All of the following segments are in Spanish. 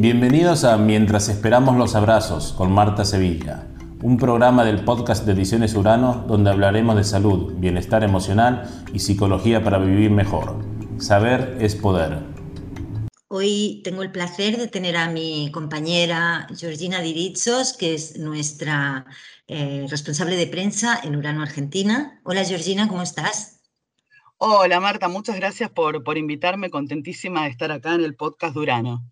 Bienvenidos a Mientras esperamos los abrazos con Marta Sevilla, un programa del podcast de Ediciones Urano donde hablaremos de salud, bienestar emocional y psicología para vivir mejor. Saber es poder. Hoy tengo el placer de tener a mi compañera Georgina Diritzos, que es nuestra eh, responsable de prensa en Urano Argentina. Hola Georgina, ¿cómo estás? Hola Marta, muchas gracias por, por invitarme, contentísima de estar acá en el podcast de Urano.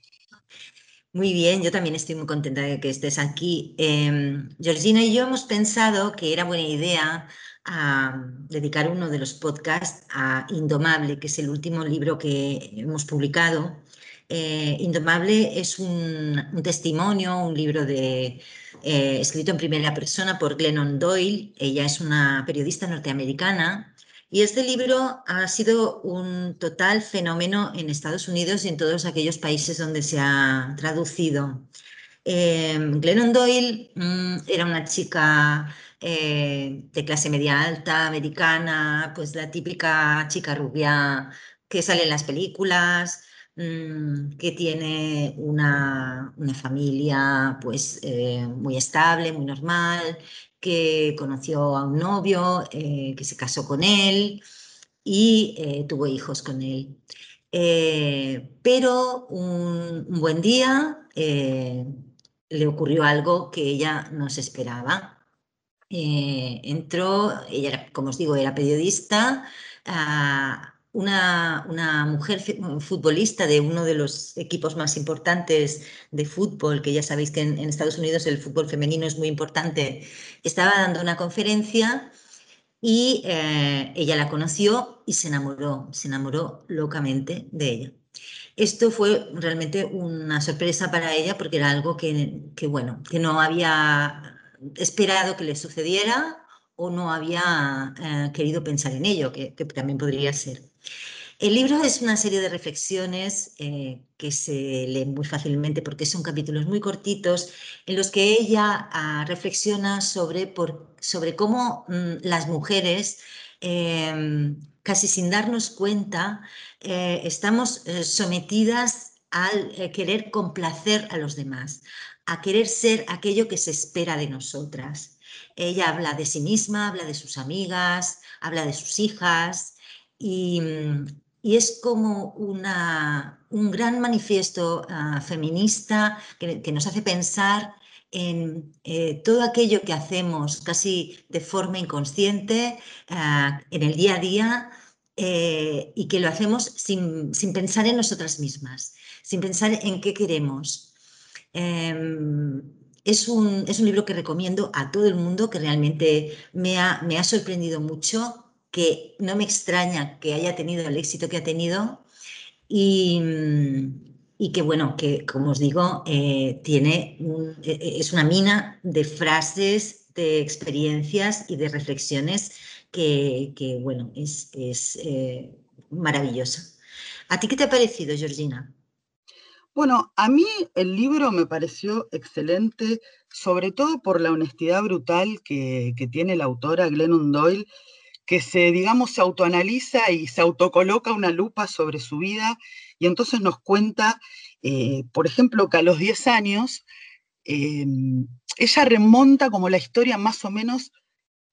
Muy bien, yo también estoy muy contenta de que estés aquí. Em, Georgina y yo hemos pensado que era buena idea dedicar uno de los podcasts a Indomable, que es el último libro que hemos publicado. Eh, Indomable es un, testimonio, un libro de, eh, escrito en primera persona por Glennon Doyle. Ella es una periodista norteamericana y este libro ha sido un total fenómeno en Estados Unidos y en todos aquellos países donde se ha traducido. Eh, Glennon Doyle mm, era una chica eh, de clase media alta, americana, pues la típica chica rubia que sale en las películas, mm, que tiene una, familia pues eh, muy estable, muy normal, que conoció a un novio, eh, que se casó con él y eh, tuvo hijos con él. Eh, pero un, buen día le ocurrió algo que ella no se esperaba. entró, ella, como os digo, era periodista, a una, mujer futbolista de uno de los equipos más importantes de fútbol, que ya sabéis que en, Estados Unidos el fútbol femenino es muy importante, estaba dando una conferencia y eh, ella la conoció y se enamoró, se enamoró locamente de ella. Esto fue realmente una sorpresa para ella porque era algo que, que bueno, que no había esperado que le sucediera o no había eh, querido pensar en ello, que, también podría ser. El libro es una serie de reflexiones eh, que se leen muy fácilmente porque son capítulos muy cortitos en los que ella ah, reflexiona sobre, sobre cómo mm, las mujeres, em, casi sin darnos cuenta, eh, estamos sometidas al querer complacer a los demás, a querer ser aquello que se espera de nosotras. Ella habla de sí misma, habla de sus amigas, habla de sus hijas y, es como una, un gran manifiesto ah, feminista que, nos hace pensar en eh, todo aquello que hacemos casi de forma inconsciente ah, en el día a día eh, y que lo hacemos sin, pensar en nosotras mismas, sin pensar en qué queremos. Em, es un, libro que recomiendo a todo el mundo, que realmente me ha, me ha sorprendido mucho, que no me extraña que haya tenido el éxito que ha tenido y, que, bueno, que como os digo, eh, tiene e, es una mina de frases, de experiencias y de reflexiones que, bueno, es, es eh, maravilloso. ¿A ti qué te ha parecido, Georgina? Bueno, a mí el libro me pareció excelente, sobre todo por la honestidad brutal que, tiene la autora Glennon Doyle, que se, digamos, se autoanaliza y se autocoloca una lupa sobre su vida y entonces nos cuenta, eh, por ejemplo, que a los 10 años em, ella remonta como la historia más o menos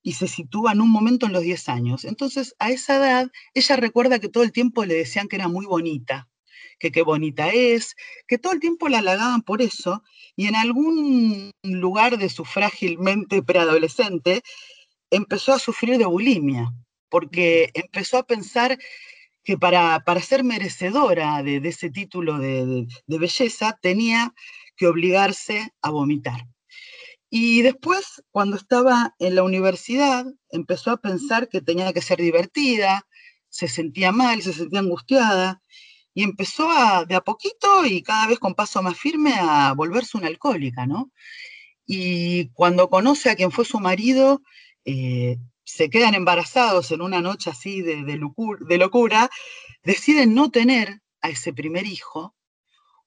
y se sitúa en un momento en los 10 años. Entonces, a esa edad, ella recuerda que todo el tiempo le decían que era muy bonita, que qué bonita es, que todo el tiempo la halagaban por eso, y en algún lugar de su frágil mente preadolescente empezó a sufrir de bulimia, porque empezó a pensar que para, para ser merecedora de, ese título de, belleza tenía que obligarse a vomitar. Y después, cuando estaba en la universidad, empezó a pensar que tenía que ser divertida, se sentía mal, se sentía angustiada, y empezó a, de a poquito y cada vez con paso más firme a volverse una alcohólica, ¿no? Y cuando conoce a quien fue su marido, eh, se quedan embarazados en una noche así de, de, locura, deciden no tener a ese primer hijo,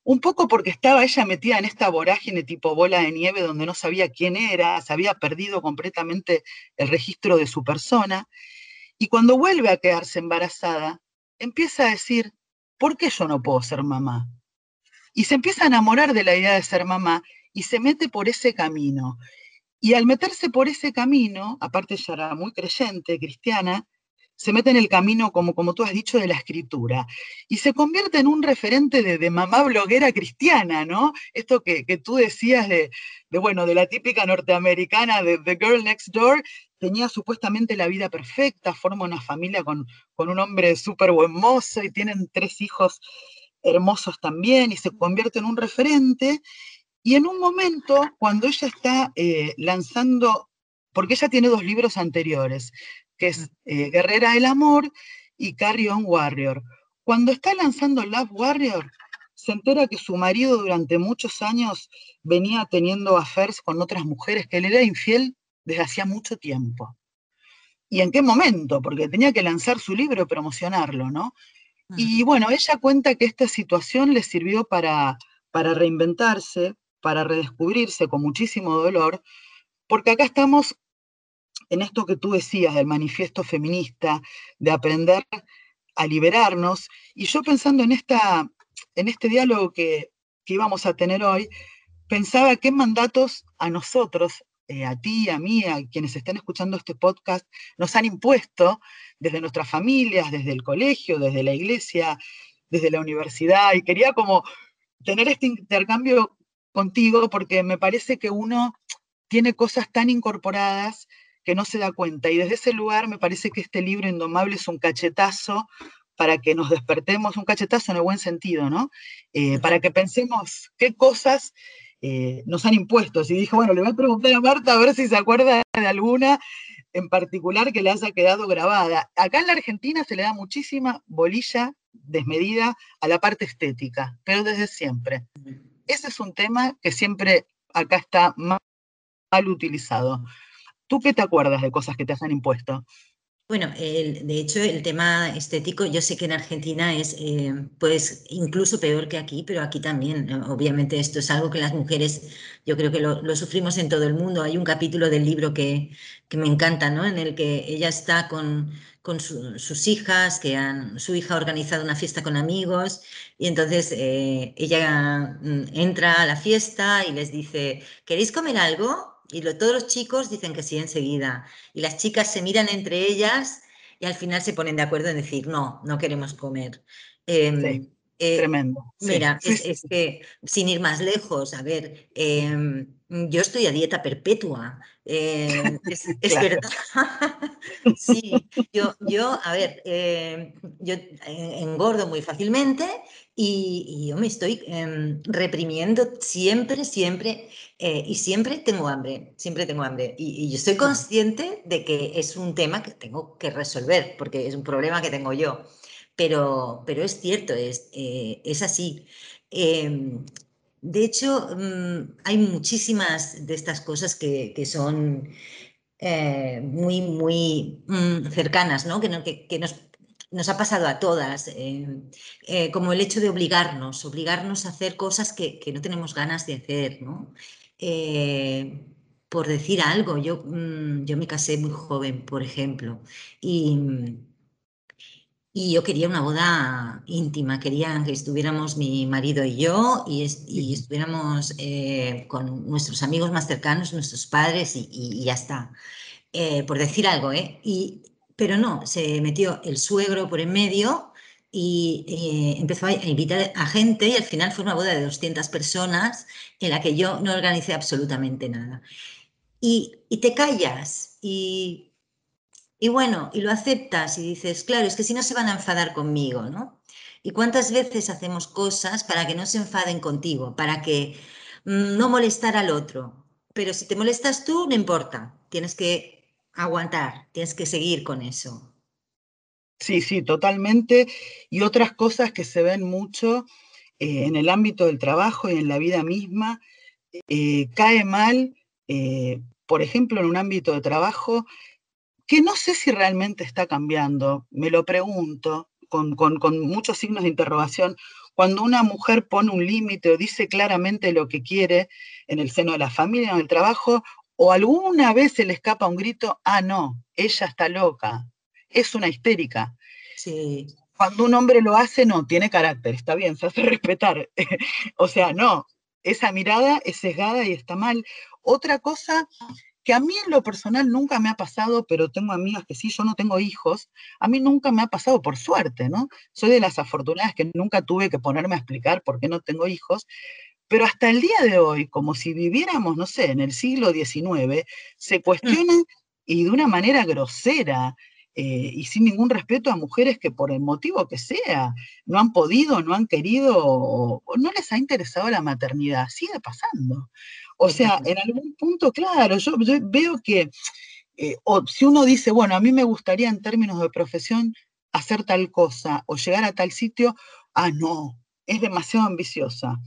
un poco porque estaba ella metida en esta vorágine tipo bola de nieve donde no sabía quién era, se había perdido completamente el registro de su persona, y cuando vuelve a quedarse embarazada, empieza a decir, ¿por qué yo no puedo ser mamá? y se empieza a enamorar de la idea de ser mamá y se mete por ese camino. Y al meterse por ese camino, aparte ella era muy creyente, cristiana, se mete en el camino, como, como tú has dicho, de la escritura y se convierte en un referente de, mamá bloguera cristiana, ¿no? Esto que, tú decías de, bueno, de la típica norteamericana de The Girl Next Door, tenía supuestamente la vida perfecta, forma una familia con, con un hombre súper buen mozo y tienen tres hijos hermosos también y se convierte en un referente. Y en un momento, cuando ella está eh, lanzando, porque ella tiene dos libros anteriores, que es eh, Guerrera del Amor y Carrion Warrior. Cuando está lanzando Love Warrior, se entera que su marido durante muchos años venía teniendo affairs con otras mujeres, que él era infiel desde hacía mucho tiempo. ¿Y en qué momento? Porque tenía que lanzar su libro y promocionarlo, ¿no? Y bueno, ella cuenta que esta situación le sirvió para, para reinventarse, para redescubrirse con muchísimo dolor, porque acá estamos en esto que tú decías del manifiesto feminista, de aprender a liberarnos, y yo pensando en, esta, en este diálogo que, íbamos a tener hoy, pensaba qué mandatos a nosotros, eh, a ti, a mí, a quienes estén escuchando este podcast, nos han impuesto desde nuestras familias, desde el colegio, desde la iglesia, desde la universidad, y quería como tener este intercambio contigo porque me parece que uno tiene cosas tan incorporadas que no se da cuenta. Y desde ese lugar me parece que este libro Indomable es un cachetazo para que nos despertemos, un cachetazo en el buen sentido, ¿no? Eh, para que pensemos qué cosas eh, nos han impuesto. Y dije, bueno, le voy a preguntar a Marta a ver si se acuerda de alguna en particular que le haya quedado grabada. Acá en la Argentina se le da muchísima bolilla desmedida a la parte estética, pero desde siempre. Ese es un tema que siempre acá está mal utilizado. ¿Tú qué te acuerdas de cosas que te han impuesto? Bueno, de hecho, el tema estético, yo sé que en Argentina es eh, pues incluso peor que aquí, pero aquí también. Obviamente esto es algo que las mujeres, yo creo que lo, sufrimos en todo el mundo. Hay un capítulo del libro que, que me encanta, ¿no? En el que ella está con, con sus hijas, que han, su hija ha organizado una fiesta con amigos, y entonces eh, ella mm, entra a la fiesta y les dice, ¿queréis comer algo? Y todos los chicos dicen que sí enseguida. Y las chicas se miran entre ellas y al final se ponen de acuerdo en decir, no, no queremos comer. Em, eh, tremendo. Mira, es, que sin ir más lejos, a ver, em, yo estoy a dieta perpetua. Em, es, verdad. sí, yo, yo, a ver, yo engordo muy fácilmente y, yo me estoy em, reprimiendo siempre, siempre, eh, y siempre tengo hambre, siempre tengo hambre. Y, yo estoy consciente de que es un tema que tengo que resolver, porque es un problema que tengo yo. Pero, pero es cierto, es, eh, es así. De hecho, mm, hay muchísimas de estas cosas que, que son eh, muy, muy mm, cercanas, ¿no? Que, que, nos nos ha pasado a todas, eh, eh, como el hecho de obligarnos, obligarnos a hacer cosas que, no tenemos ganas de hacer, ¿no? Por decir algo, yo, mm, yo me casé muy joven, por ejemplo, y, y yo quería una boda íntima, quería que estuviéramos mi marido y yo y, estuviéramos con nuestros amigos más cercanos, nuestros padres y, ya está. por decir algo, ¿eh? Y, pero no, se metió el suegro por en medio y eh, empezó a invitar a gente y al final fue una boda de 200 personas en la que yo no organicé absolutamente nada. Y, te callas y, y, bueno, y lo aceptas y dices, claro, es que si no se van a enfadar conmigo, ¿no? ¿Y cuántas veces hacemos cosas para que no se enfaden contigo, para que mm, no molestar al otro? Pero si te molestas tú, no importa, tienes que aguantar, tienes que seguir con eso. Sí, sí, totalmente. Y otras cosas que se ven mucho eh, en el ámbito del trabajo y en la vida misma, eh, cae mal, eh, por ejemplo, en un ámbito de trabajo que no sé si realmente está cambiando, me lo pregunto, con, con muchos signos de interrogación, cuando una mujer pone un límite o dice claramente lo que quiere en el seno de la familia, en el trabajo, o alguna vez se le escapa un grito, ah, no, ella está loca, es una histérica. Sí. cuando un hombre lo hace, no, tiene carácter, está bien, se hace respetar. o sea, no, esa mirada es sesgada y está mal. Otra cosa que a mí en lo personal nunca me ha pasado, pero tengo amigas que sí, yo no tengo hijos, a mí nunca me ha pasado por suerte, ¿no? Soy de las afortunadas que nunca tuve que ponerme a explicar por qué no tengo hijos, pero hasta el día de hoy, como si viviéramos, no sé, en el siglo XIX, se mm. cuestiona y de una manera grosera eh, y sin ningún respeto a mujeres que por el motivo que sea no han podido, no han querido o, no les ha interesado la maternidad. Sigue pasando. O sea, en algún punto, claro, yo, veo que eh, si uno dice, bueno, a mí me gustaría en términos de profesión hacer tal cosa o llegar a tal sitio, ah, no, es demasiado ambiciosa.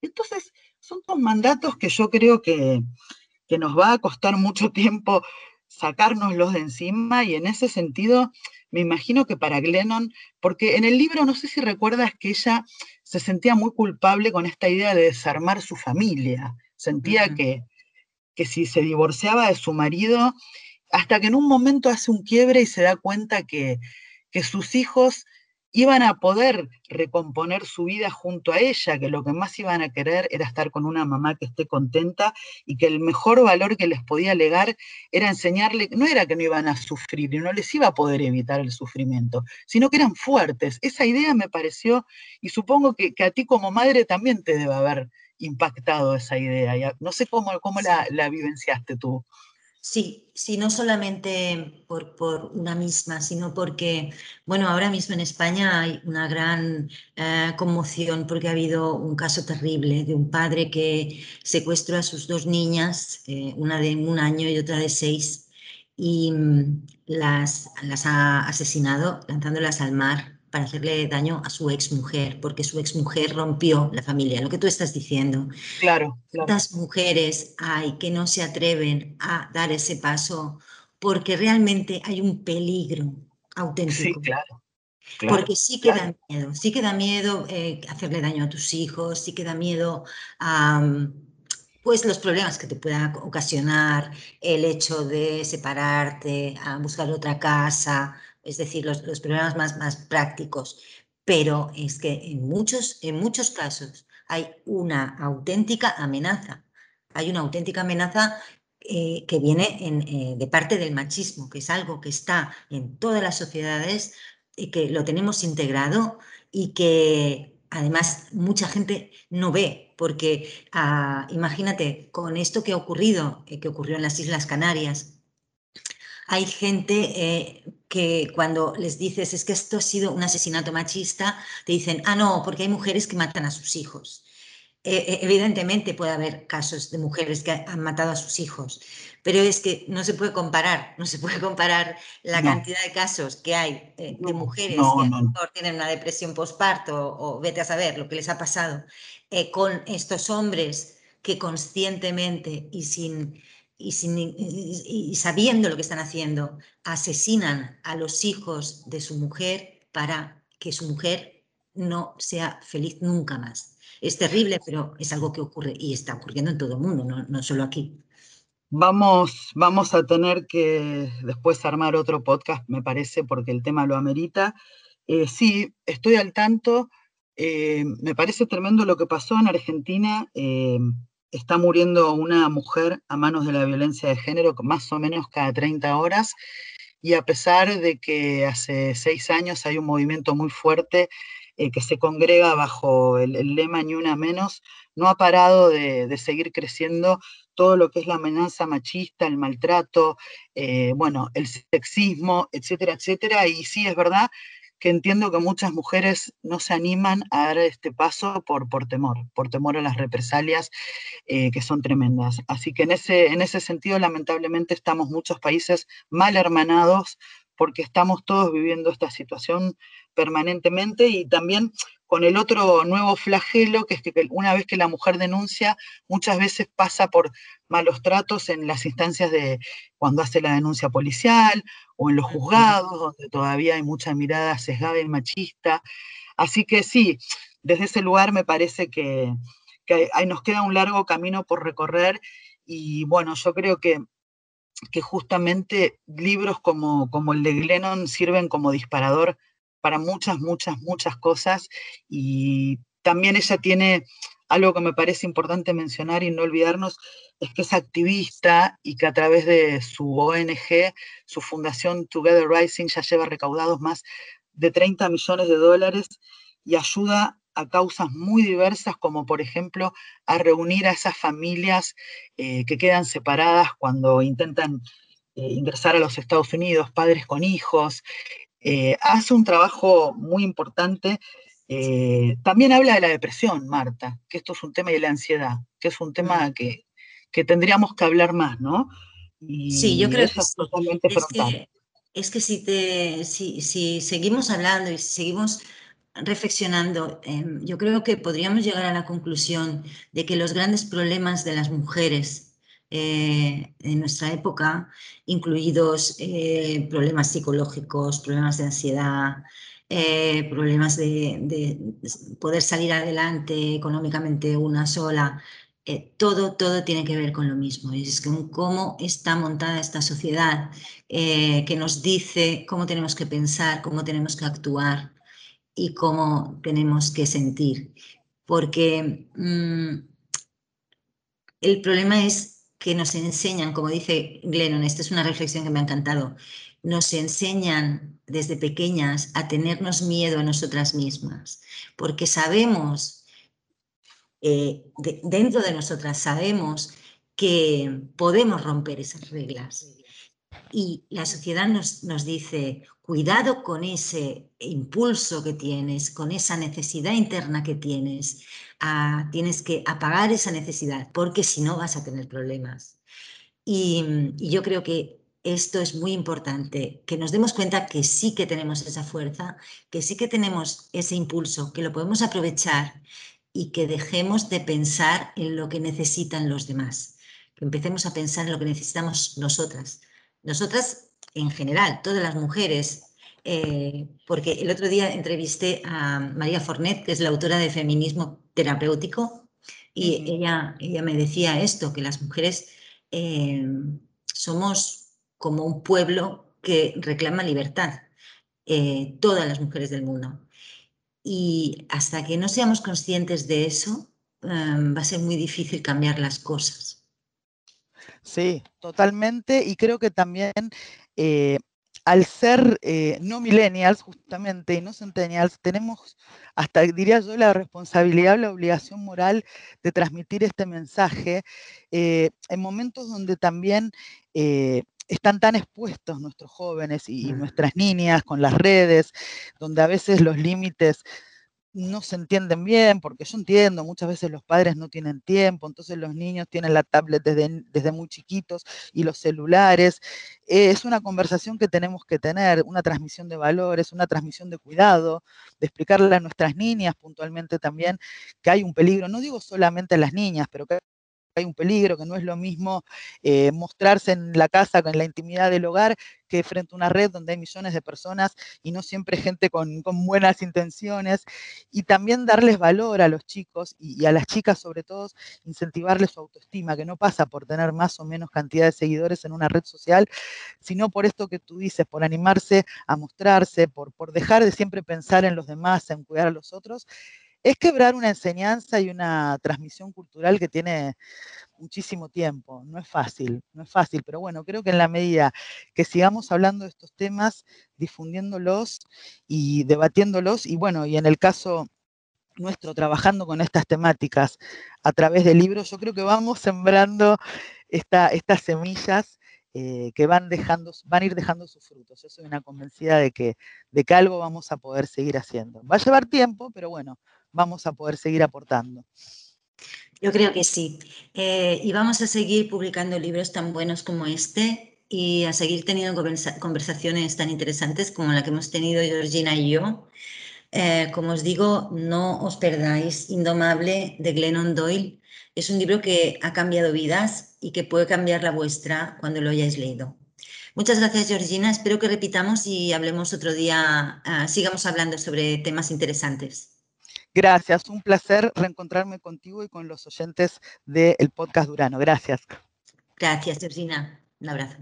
Entonces, son dos mandatos que yo creo que, que nos va a costar mucho tiempo sacárnoslos de encima y en ese sentido me imagino que para Glennon, porque en el libro no sé si recuerdas que ella se sentía muy culpable con esta idea de desarmar su familia, sentía que, que si se divorciaba de su marido, hasta que en un momento hace un quiebre y se da cuenta que, que sus hijos iban a poder recomponer su vida junto a ella, que lo que más iban a querer era estar con una mamá que esté contenta y que el mejor valor que les podía legar era enseñarle, no era que no iban a sufrir y no les iba a poder evitar el sufrimiento, sino que eran fuertes. Esa idea me pareció, y supongo que, a ti como madre también te debe haber impactado esa idea. No sé cómo, cómo la, la vivenciaste tú. Sí, sí, no solamente por, por, una misma, sino porque, bueno, ahora mismo en España hay una gran eh, conmoción porque ha habido un caso terrible de un padre que secuestró a sus dos niñas, eh, una de un año y otra de seis, y mm, las, las ha asesinado lanzándolas al mar para hacerle daño a su exmujer, porque su exmujer rompió la familia, lo que tú estás diciendo. Claro, ¿Cuántas mujeres hay que no se atreven a dar ese paso porque realmente hay un peligro auténtico? Sí, claro. porque sí que da miedo, sí que da miedo eh, hacerle daño a tus hijos, sí que da miedo a pues los problemas que te pueda ocasionar el hecho de separarte, a buscar otra casa, es decir, los, problemas más, prácticos. Pero es que en muchos, en muchos casos hay una auténtica amenaza. Hay una auténtica amenaza eh, que viene eh, de parte del machismo, que es algo que está en todas las sociedades y que lo tenemos integrado y que además mucha gente no ve, porque ah, imagínate, con esto que ha ocurrido, eh, que ocurrió en las Islas Canarias, hay gente que cuando les dices es que esto ha sido un asesinato machista, te dicen, ah, no, porque hay mujeres que matan a sus hijos. E, e, evidentemente puede haber casos de mujeres que han matado a sus hijos, pero es que no se puede comparar, no se puede comparar la cantidad de casos que hay eh, de mujeres que tienen una depresión postparto o, vete a saber lo que les ha pasado, eh, con estos hombres que conscientemente y sin y, sabiendo lo que están haciendo, asesinan a los hijos de su mujer para que su mujer no sea feliz nunca más. Es terrible, pero es algo que ocurre y está ocurriendo en todo el mundo, no, solo aquí. Vamos, vamos a tener que después armar otro podcast, me parece, porque el tema lo amerita. Eh, sí, estoy al tanto. Eh, me parece tremendo lo que pasó en Argentina. Eh, está muriendo una mujer a manos de la violencia de género más o menos cada 30 horas y a pesar de que hace seis años hay un movimiento muy fuerte eh, que se congrega bajo el, lema Ni una menos, no ha parado de, seguir creciendo todo lo que es la amenaza machista, el maltrato, eh, bueno, el sexismo, etcétera, etcétera. Y sí, es verdad que entiendo que muchas mujeres no se animan a dar este paso por, por temor, por temor a las represalias eh, que son tremendas. Así que en ese, en ese sentido, lamentablemente, estamos muchos países mal hermanados porque estamos todos viviendo esta situación permanentemente y también con el otro nuevo flagelo, que es que una vez que la mujer denuncia, muchas veces pasa por malos tratos en las instancias de cuando hace la denuncia policial o en los juzgados, donde todavía hay mucha mirada sesgada y machista. Así que sí, desde ese lugar me parece que, que nos queda un largo camino por recorrer y bueno, yo creo que que justamente libros como, como el de Glennon sirven como disparador para muchas, muchas, muchas cosas y también ella tiene algo que me parece importante mencionar y no olvidarnos, es que es activista y que a través de su ONG, su fundación Together Rising, ya lleva recaudados más de 30 millones de dólares y ayuda a causas muy diversas, como por ejemplo a reunir a esas familias eh, que quedan separadas cuando intentan eh, ingresar a los Estados Unidos, padres con hijos. Eh, hace un trabajo muy importante. también habla de la depresión, Marta, que esto es un tema de la ansiedad, que es un tema que, tendríamos que hablar más, ¿no? sí, yo creo que es totalmente frontal. es que si, te, si, si seguimos hablando y si seguimos reflexionando, em, yo creo que podríamos llegar a la conclusión de que los grandes problemas de las mujeres eh, en nuestra época, incluidos eh, problemas psicológicos, problemas de ansiedad, eh, problemas de, poder salir adelante económicamente una sola, todo, todo tiene que ver con lo mismo. Es con cómo está montada esta sociedad que nos dice cómo tenemos que pensar, cómo tenemos que actuar, y cómo tenemos que sentir. Porque mm, el problema es que nos enseñan, como dice Glennon, esta es una reflexión que me ha encantado, nos enseñan desde pequeñas a tenernos miedo a nosotras mismas, porque sabemos, eh, dentro de nosotras sabemos que podemos romper esas reglas. Y la sociedad nos, nos dice, cuidado con ese impulso que tienes, con esa necesidad interna que tienes. Tienes que apagar esa necesidad, porque si no vas a tener problemas. Y, yo creo que esto es muy importante, que nos demos cuenta que sí que tenemos esa fuerza, que sí que tenemos ese impulso, que lo podemos aprovechar y que dejemos de pensar en lo que necesitan los demás, que empecemos a pensar en lo que necesitamos nosotras. Nosotras en general, todas las mujeres, eh, porque el otro día entrevisté a María Fornet, que es la autora de Feminismo Terapéutico, y ella, ella me decía esto, que las mujeres eh, somos como un pueblo que reclama libertad, eh, todas las mujeres del mundo. Y hasta que no seamos conscientes de eso, va a ser muy difícil cambiar las cosas. Sí, totalmente. Y creo que también eh, al ser eh, no millennials justamente y no centennials, tenemos hasta, diría yo, la responsabilidad, la obligación moral de transmitir este mensaje eh, en momentos donde también están tan expuestos nuestros jóvenes y, nuestras niñas con las redes, donde a veces los límites no se entienden bien, porque yo entiendo, muchas veces los padres no tienen tiempo, entonces los niños tienen la tablet desde, desde muy chiquitos y los celulares. Eh, es una conversación que tenemos que tener, una transmisión de valores, una transmisión de cuidado, de explicarle a nuestras niñas puntualmente también que hay un peligro, no digo solamente a las niñas, pero que hay un peligro, que no es lo mismo eh, mostrarse en la casa, en la intimidad del hogar, que frente a una red donde hay millones de personas y no siempre gente con, buenas intenciones. Y también darles valor a los chicos y, a las chicas sobre todo, incentivarles su autoestima, que no pasa por tener más o menos cantidad de seguidores en una red social, sino por esto que tú dices, por animarse a mostrarse, por, por dejar de siempre pensar en los demás, en cuidar a los otros es quebrar una enseñanza y una transmisión cultural que tiene muchísimo tiempo. No es fácil, no es fácil, pero bueno, creo que en la medida que sigamos hablando de estos temas, difundiéndolos y debatiéndolos, y bueno, y en el caso nuestro, trabajando con estas temáticas a través de libros, yo creo que vamos sembrando estas semillas eh, que van, dejando, van a ir dejando sus frutos. Yo soy una convencida de que, de que algo vamos a poder seguir haciendo. Va a llevar tiempo, pero bueno, vamos a poder seguir aportando. Yo creo que sí. Eh, y vamos a seguir publicando libros tan buenos como este y a seguir teniendo conversaciones tan interesantes como la que hemos tenido Georgina y yo. Eh, como os digo, no os perdáis Indomable de Glennon Doyle. Es un libro que ha cambiado vidas y que puede cambiar la vuestra cuando lo hayáis leído. Muchas gracias, Georgina. Espero que repitamos y hablemos otro día, ah, sigamos hablando sobre temas interesantes. Gracias, un placer reencontrarme contigo y con los oyentes del podcast Durano. Gracias. Gracias, Georgina. Un abrazo.